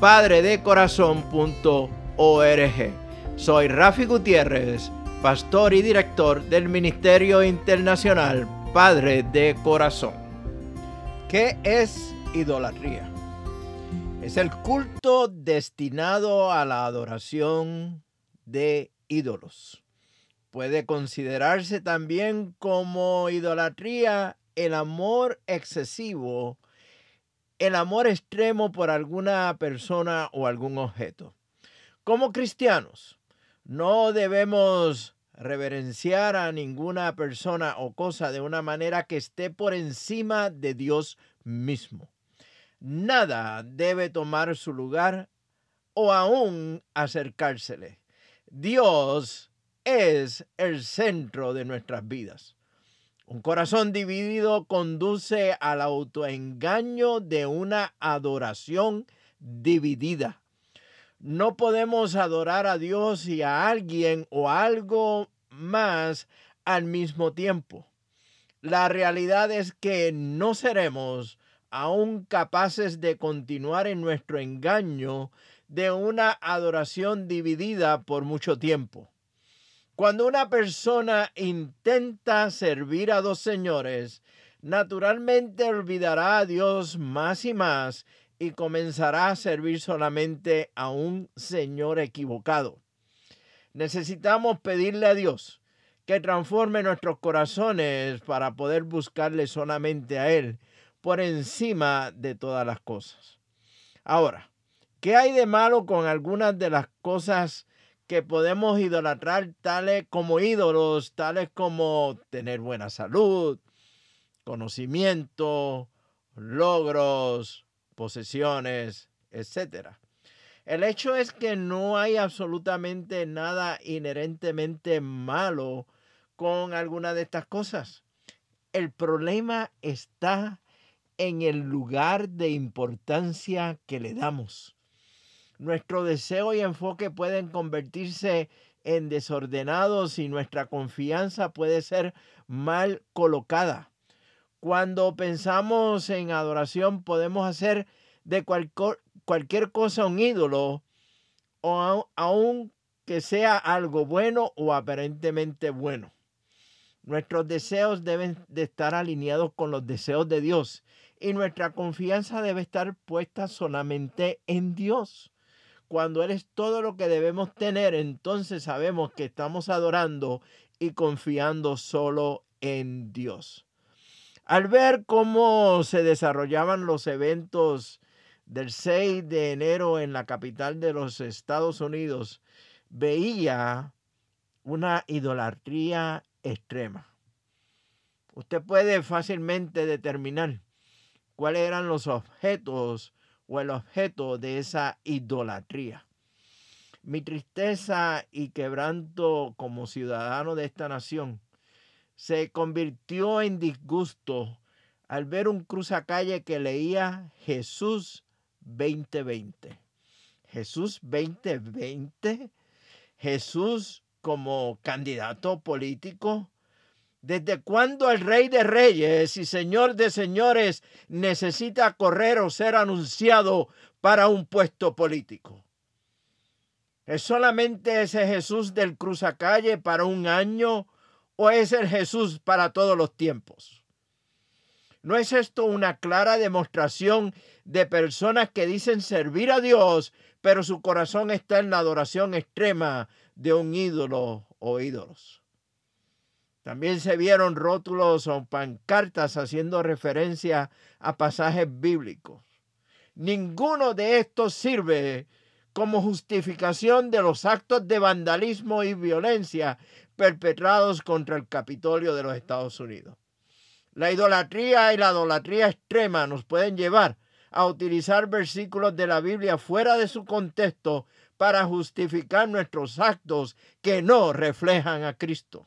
www.padredecorazon.org Soy Rafi Gutiérrez, pastor y director del Ministerio Internacional Padre de Corazón. ¿Qué es idolatría? Es el culto destinado a la adoración de ídolos. Puede considerarse también como idolatría el amor excesivo, el amor extremo por alguna persona o algún objeto. Como cristianos, no debemos reverenciar a ninguna persona o cosa de una manera que esté por encima de Dios mismo. Nada debe tomar su lugar o aún acercársele. Dios es el centro de nuestras vidas. Un corazón dividido conduce al autoengaño de una adoración dividida. No podemos adorar a Dios y a alguien o algo más al mismo tiempo. La realidad es que no seremos aún capaces de continuar en nuestro engaño de una adoración dividida por mucho tiempo. Cuando una persona intenta servir a dos señores, naturalmente olvidará a Dios más y más y comenzará a servir solamente a un Señor equivocado. Necesitamos pedirle a Dios que transforme nuestros corazones para poder buscarle solamente a Él por encima de todas las cosas. Ahora, ¿qué hay de malo con algunas de las cosas que podemos idolatrar tales como ídolos, tales como tener buena salud, conocimiento, logros, posesiones, etcétera? El hecho es que no hay absolutamente nada inherentemente malo con alguna de estas cosas. El problema está en el lugar de importancia que le damos. Nuestro deseo y enfoque pueden convertirse en desordenados y nuestra confianza puede ser mal colocada. Cuando pensamos en adoración podemos hacer de cualquier cosa un ídolo o aun que sea algo bueno o aparentemente bueno. Nuestros deseos deben de estar alineados con los deseos de Dios y nuestra confianza debe estar puesta solamente en Dios. Cuando Él es todo lo que debemos tener, entonces sabemos que estamos adorando y confiando solo en Dios. Al ver cómo se desarrollaban los eventos del 6 de enero en la capital de los Estados Unidos, veía una idolatría extrema. Usted puede fácilmente determinar cuáles eran los objetos o el objeto de esa idolatría. Mi tristeza y quebranto como ciudadano de esta nación se convirtió en disgusto al ver un cruzacalle que leía Jesús 2020. Jesús 2020. Jesús como candidato político ¿Desde cuándo el rey de reyes y señor de señores necesita correr o ser anunciado para un puesto político? ¿Es solamente ese Jesús del cruzacalle para un año o es el Jesús para todos los tiempos? ¿No es esto una clara demostración de personas que dicen servir a Dios, pero su corazón está en la adoración extrema de un ídolo o ídolos. También se vieron rótulos o pancartas haciendo referencia a pasajes bíblicos. Ninguno de estos sirve como justificación de los actos de vandalismo y violencia perpetrados contra el Capitolio de los Estados Unidos. La idolatría y la idolatría extrema nos pueden llevar a utilizar versículos de la Biblia fuera de su contexto para justificar nuestros actos que no reflejan a Cristo.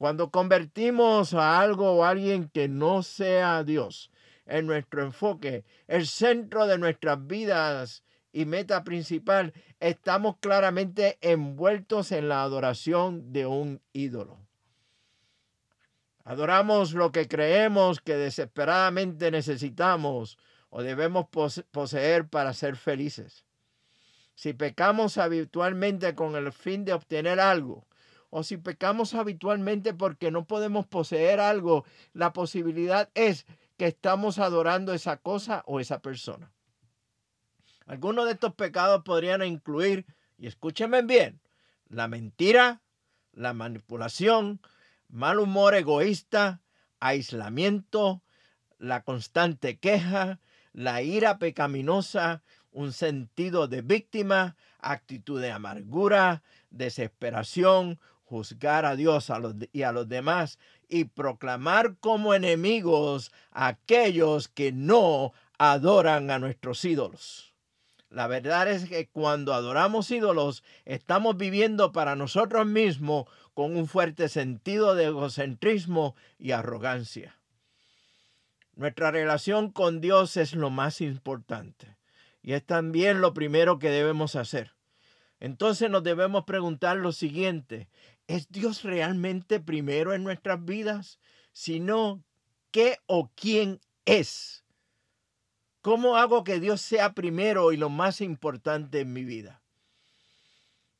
Cuando convertimos a algo o a alguien que no sea Dios en nuestro enfoque, el centro de nuestras vidas y meta principal, estamos claramente envueltos en la adoración de un ídolo. Adoramos lo que creemos que desesperadamente necesitamos o debemos poseer para ser felices. Si pecamos habitualmente con el fin de obtener algo, o si pecamos habitualmente porque no podemos poseer algo, la posibilidad es que estamos adorando esa cosa o esa persona. Algunos de estos pecados podrían incluir, y escúchenme bien, la mentira, la manipulación, mal humor egoísta, aislamiento, la constante queja, la ira pecaminosa, un sentido de víctima, actitud de amargura, desesperación, juzgar a Dios y a los demás y proclamar como enemigos a aquellos que no adoran a nuestros ídolos. La verdad es que cuando adoramos ídolos, estamos viviendo para nosotros mismos con un fuerte sentido de egocentrismo y arrogancia. Nuestra relación con Dios es lo más importante y es también lo primero que debemos hacer. Entonces nos debemos preguntar lo siguiente, ¿es Dios realmente primero en nuestras vidas? Si no, ¿qué o quién es? ¿Cómo hago que Dios sea primero y lo más importante en mi vida?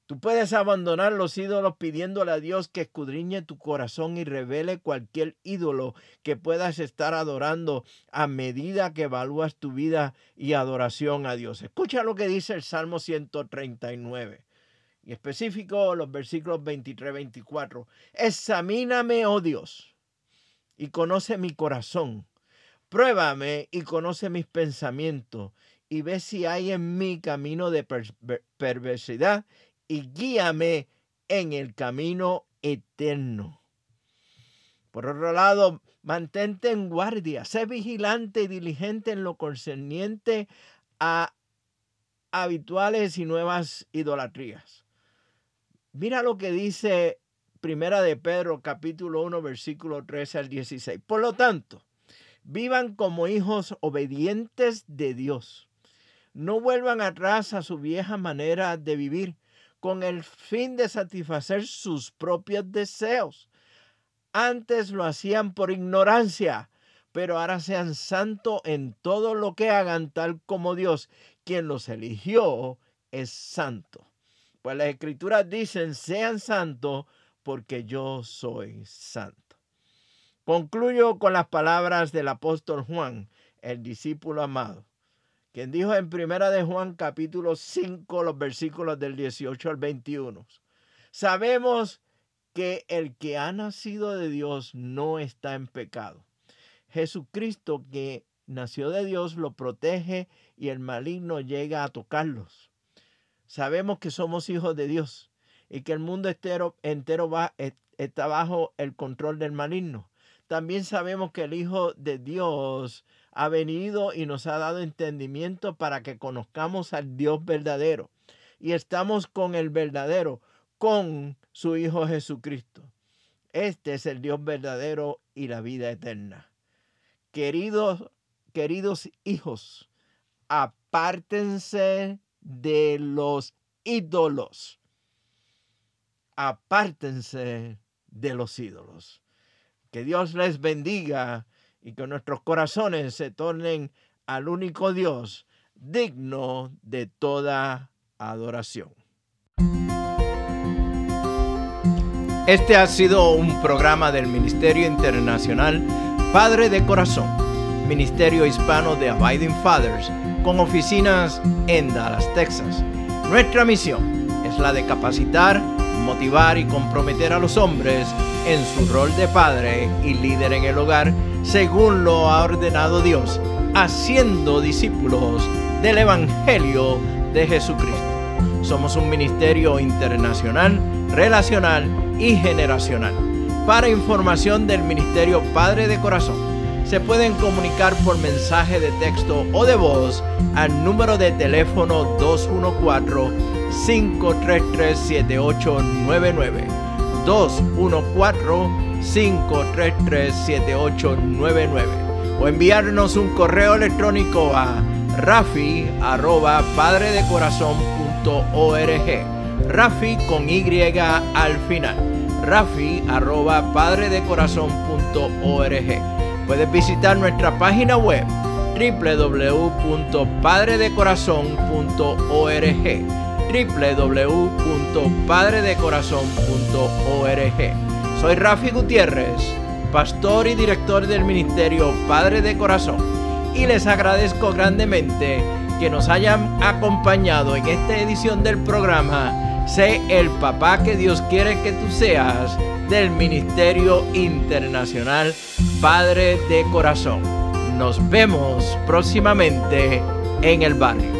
Tú puedes abandonar los ídolos pidiéndole a Dios que escudriñe tu corazón y revele cualquier ídolo que puedas estar adorando a medida que evalúas tu vida y adoración a Dios. Escucha lo que dice el Salmo 139 y específico los versículos 23-24. Examíname, oh Dios, y conoce mi corazón Pruébame y conoce mis pensamientos y ve si hay en mí camino de perversidad y guíame en el camino eterno. Por otro lado, mantente en guardia, sé vigilante y diligente en lo concerniente a habituales y nuevas idolatrías. Mira lo que dice Primera de Pedro capítulo 1 versículo 13 al 16. Por lo tanto, Vivan como hijos obedientes de Dios. No vuelvan atrás a su vieja manera de vivir con el fin de satisfacer sus propios deseos. Antes lo hacían por ignorancia, pero ahora sean santos en todo lo que hagan, tal como Dios, quien los eligió, es santo. Pues las escrituras dicen, sean santos porque yo soy santo. Concluyo con las palabras del apóstol Juan, el discípulo amado, quien dijo en primera de Juan capítulo 5 los versículos del 18 al 21. Sabemos que el que ha nacido de Dios no está en pecado. Jesucristo que nació de Dios lo protege y el maligno llega a tocarlos. Sabemos que somos hijos de Dios y que el mundo entero, entero va, está bajo el control del maligno. También sabemos que el Hijo de Dios ha venido y nos ha dado entendimiento para que conozcamos al Dios verdadero. Y estamos con el verdadero, con su Hijo Jesucristo. Este es el Dios verdadero y la vida eterna. Queridos, queridos hijos, apártense de los ídolos. Apártense de los ídolos. Que Dios les bendiga y que nuestros corazones se tornen al único Dios digno de toda adoración. Este ha sido un programa del Ministerio Internacional Padre de Corazón Ministerio Hispano de Abiding Fathers, con oficinas en Dallas, Texas. Nuestra misión es la de capacitar, motivar y comprometer a los hombres en su rol de padre y líder en el hogar, según lo ha ordenado Dios, haciendo discípulos del Evangelio de Jesucristo. Somos un ministerio internacional, relacional y generacional. Para información del Ministerio Padre de Corazón, se pueden comunicar por mensaje de texto o de voz al número de teléfono 214-533-7899. 214-533-7899. O enviarnos un correo electrónico a rafi arroba padredecorazon.org. Rafi con Y al final. Rafi arroba padredecorazon.org. Puedes visitar nuestra página web www.padredecorazon.org www.padredecorazon.org Soy Rafi Gutiérrez, pastor y director del ministerio Padre de Corazón, y les agradezco grandemente que nos hayan acompañado en esta edición del programa Sé el papá que Dios quiere que tú seas del Ministerio Internacional Padre de Corazón. Nos vemos próximamente en el barrio.